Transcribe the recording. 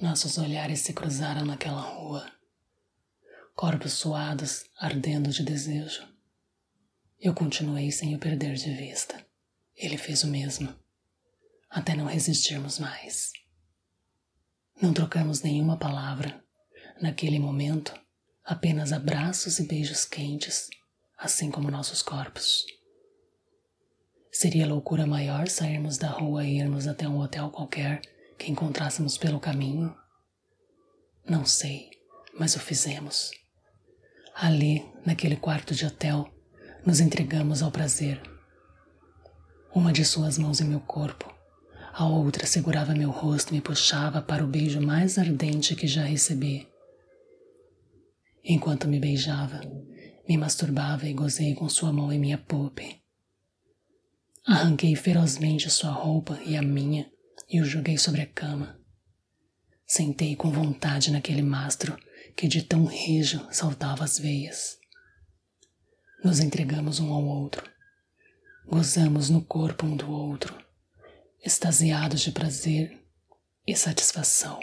Nossos olhares se cruzaram naquela rua, corpos suados ardendo de desejo. Eu continuei sem o perder de vista. Ele fez o mesmo, até não resistirmos mais. Não trocamos nenhuma palavra. Naquele momento, apenas abraços e beijos quentes, assim como nossos corpos. Seria loucura maior sairmos da rua e irmos até um hotel qualquer que encontrássemos pelo caminho? Não sei, mas o fizemos. Ali, naquele quarto de hotel, nos entregamos ao prazer. Uma de suas mãos em meu corpo, a outra segurava meu rosto e me puxava para o beijo mais ardente que já recebi. Enquanto me beijava, me masturbava e gozei com sua mão em minha pupe. Arranquei ferozmente sua roupa e a minha e o joguei sobre a cama. Sentei com vontade naquele mastro que de tão rijo saltava as veias. Nos entregamos um ao outro, gozamos no corpo um do outro, extasiados de prazer e satisfação.